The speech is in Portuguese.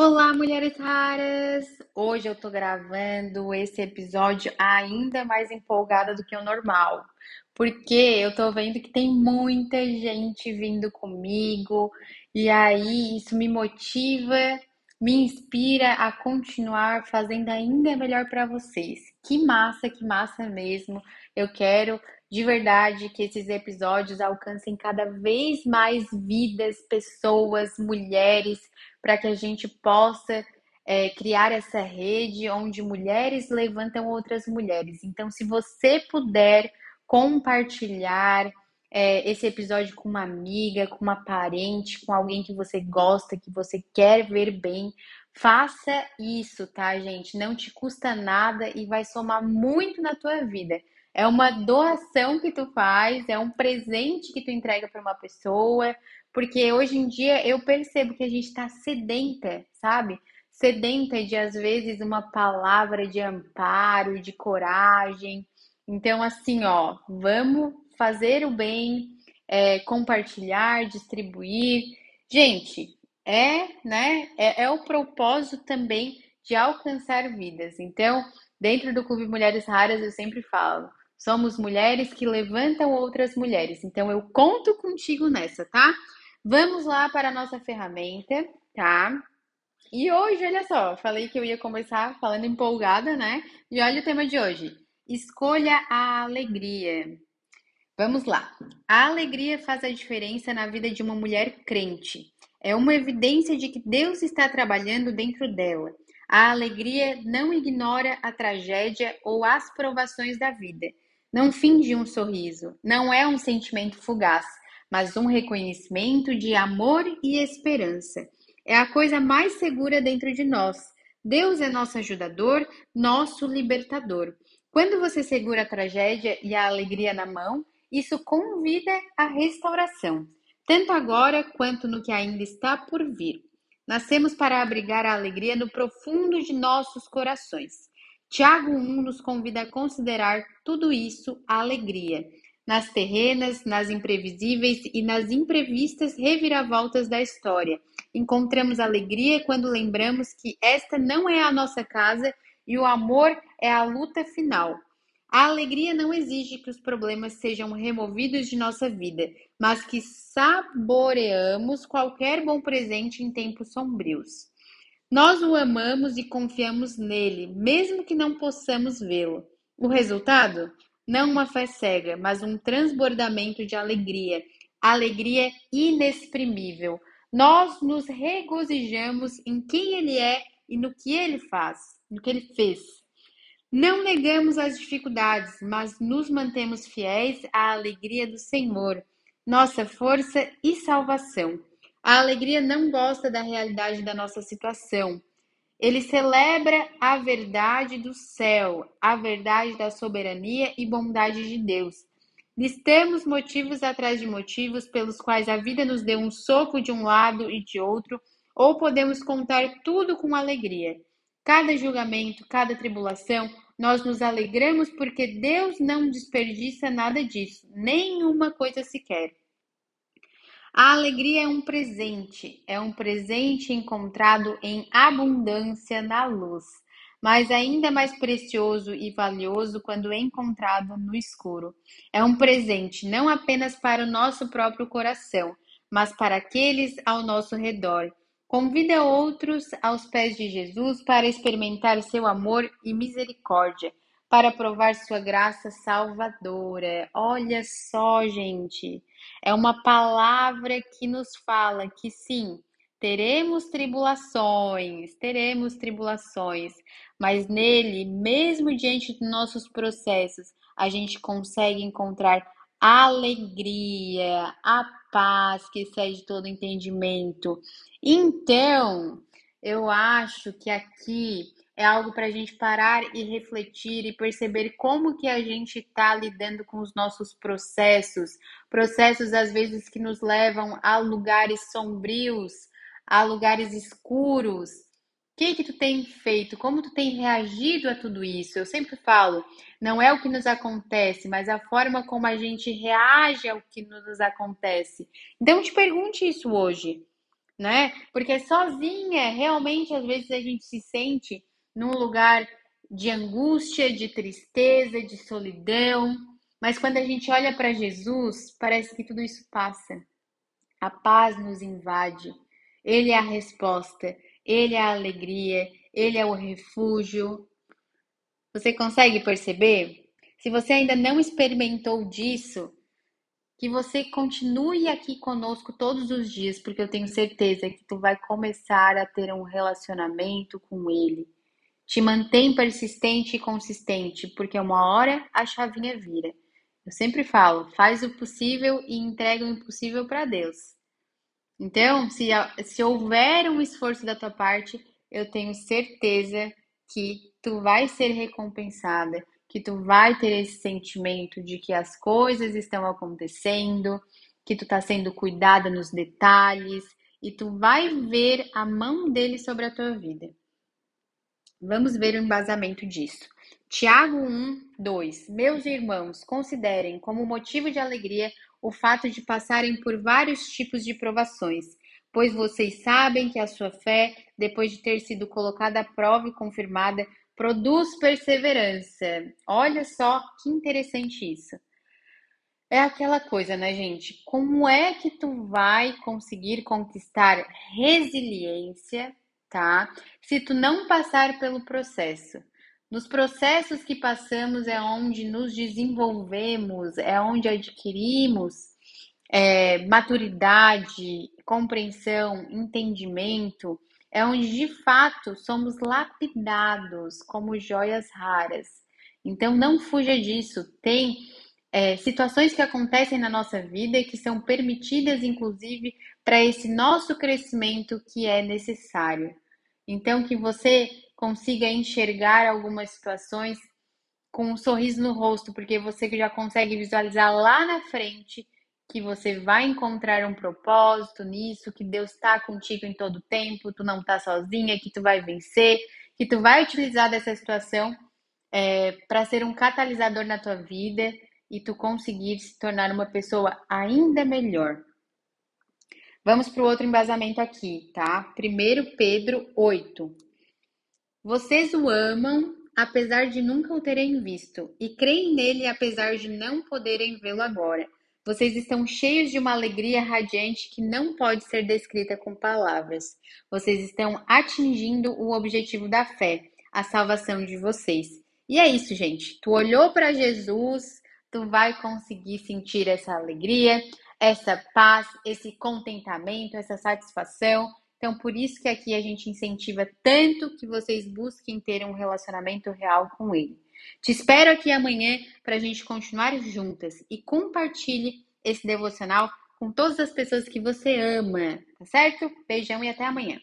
Olá, mulheres raras! Hoje eu tô gravando esse episódio ainda mais empolgada do que o normal, porque eu tô vendo que tem muita gente vindo comigo, e aí isso me motiva, me inspira a continuar fazendo ainda melhor para vocês. Que massa, que massa mesmo! Eu quero de verdade que esses episódios alcancem cada vez mais vidas, pessoas, mulheres para que a gente possa é, criar essa rede onde mulheres levantam outras mulheres. Então, se você puder compartilhar é, esse episódio com uma amiga, com uma parente, com alguém que você gosta, que você quer ver bem, faça isso, tá, gente? Não te custa nada e vai somar muito na tua vida. É uma doação que tu faz, é um presente que tu entrega para uma pessoa, porque hoje em dia eu percebo que a gente está sedenta, sabe? Sedenta de, às vezes, uma palavra de amparo, de coragem. Então, assim, ó, vamos fazer o bem, é, compartilhar, distribuir. Gente, é, né? É, é o propósito também de alcançar vidas. Então, dentro do Clube Mulheres Raras, eu sempre falo: somos mulheres que levantam outras mulheres. Então, eu conto contigo nessa, tá? Vamos lá para a nossa ferramenta, tá? E hoje, olha só, falei que eu ia começar falando empolgada, né? E olha o tema de hoje: escolha a alegria. Vamos lá. A alegria faz a diferença na vida de uma mulher crente. É uma evidência de que Deus está trabalhando dentro dela. A alegria não ignora a tragédia ou as provações da vida. Não finge um sorriso. Não é um sentimento fugaz mas um reconhecimento de amor e esperança. É a coisa mais segura dentro de nós. Deus é nosso ajudador, nosso libertador. Quando você segura a tragédia e a alegria na mão, isso convida à restauração, tanto agora quanto no que ainda está por vir. Nascemos para abrigar a alegria no profundo de nossos corações. Tiago 1 nos convida a considerar tudo isso alegria nas terrenas, nas imprevisíveis e nas imprevistas reviravoltas da história. Encontramos alegria quando lembramos que esta não é a nossa casa e o amor é a luta final. A alegria não exige que os problemas sejam removidos de nossa vida, mas que saboreamos qualquer bom presente em tempos sombrios. Nós o amamos e confiamos nele, mesmo que não possamos vê-lo. O resultado? Não uma fé cega, mas um transbordamento de alegria, alegria inexprimível. Nós nos regozijamos em quem Ele é e no que Ele faz, no que Ele fez. Não negamos as dificuldades, mas nos mantemos fiéis à alegria do Senhor, nossa força e salvação. A alegria não gosta da realidade da nossa situação, ele celebra a verdade do céu, a verdade da soberania e bondade de Deus. Listemos motivos atrás de motivos pelos quais a vida nos deu um soco de um lado e de outro, ou podemos contar tudo com alegria. Cada julgamento, cada tribulação, nós nos alegramos porque Deus não desperdiça nada disso, nenhuma coisa sequer. A alegria é um presente, é um presente encontrado em abundância na luz, mas ainda mais precioso e valioso quando encontrado no escuro. É um presente não apenas para o nosso próprio coração, mas para aqueles ao nosso redor. Convida outros aos pés de Jesus para experimentar seu amor e misericórdia para provar sua graça salvadora. Olha só, gente, é uma palavra que nos fala que sim, teremos tribulações, teremos tribulações, mas nele, mesmo diante dos nossos processos, a gente consegue encontrar alegria, a paz que excede todo entendimento. Então, eu acho que aqui é algo para a gente parar e refletir e perceber como que a gente está lidando com os nossos processos, processos às vezes que nos levam a lugares sombrios, a lugares escuros. O que que tu tem feito? Como tu tem reagido a tudo isso? Eu sempre falo, não é o que nos acontece, mas a forma como a gente reage ao que nos acontece. Então te pergunte isso hoje. né? Porque sozinha, realmente, às vezes a gente se sente num lugar de angústia, de tristeza, de solidão. Mas quando a gente olha para Jesus, parece que tudo isso passa. A paz nos invade. Ele é a resposta, ele é a alegria, ele é o refúgio. Você consegue perceber? Se você ainda não experimentou disso, que você continue aqui conosco todos os dias, porque eu tenho certeza que tu vai começar a ter um relacionamento com ele. Te mantém persistente e consistente, porque uma hora a chavinha vira. Eu sempre falo, faz o possível e entrega o impossível para Deus. Então, se, se houver um esforço da tua parte, eu tenho certeza que tu vai ser recompensada que tu vai ter esse sentimento de que as coisas estão acontecendo, que tu tá sendo cuidada nos detalhes e tu vai ver a mão dele sobre a tua vida. Vamos ver o embasamento disso. Tiago 1, 2. Meus irmãos, considerem como motivo de alegria o fato de passarem por vários tipos de provações, pois vocês sabem que a sua fé, depois de ter sido colocada à prova e confirmada, Produz perseverança. Olha só que interessante isso. É aquela coisa, né, gente? Como é que tu vai conseguir conquistar resiliência, tá? Se tu não passar pelo processo. Nos processos que passamos é onde nos desenvolvemos, é onde adquirimos é, maturidade, compreensão, entendimento é onde de fato somos lapidados como joias raras. Então não fuja disso. Tem é, situações que acontecem na nossa vida que são permitidas, inclusive, para esse nosso crescimento que é necessário. Então, que você consiga enxergar algumas situações com um sorriso no rosto, porque você já consegue visualizar lá na frente que você vai encontrar um propósito nisso, que Deus está contigo em todo tempo, tu não está sozinha, que tu vai vencer, que tu vai utilizar dessa situação é, para ser um catalisador na tua vida e tu conseguir se tornar uma pessoa ainda melhor. Vamos para o outro embasamento aqui, tá? 1 Pedro 8. Vocês o amam apesar de nunca o terem visto, e creem nele apesar de não poderem vê-lo agora. Vocês estão cheios de uma alegria radiante que não pode ser descrita com palavras. Vocês estão atingindo o objetivo da fé, a salvação de vocês. E é isso, gente. Tu olhou para Jesus, tu vai conseguir sentir essa alegria, essa paz, esse contentamento, essa satisfação. Então, por isso que aqui a gente incentiva tanto que vocês busquem ter um relacionamento real com Ele. Te espero aqui amanhã para a gente continuar juntas e compartilhe esse devocional com todas as pessoas que você ama, tá certo? Beijão e até amanhã.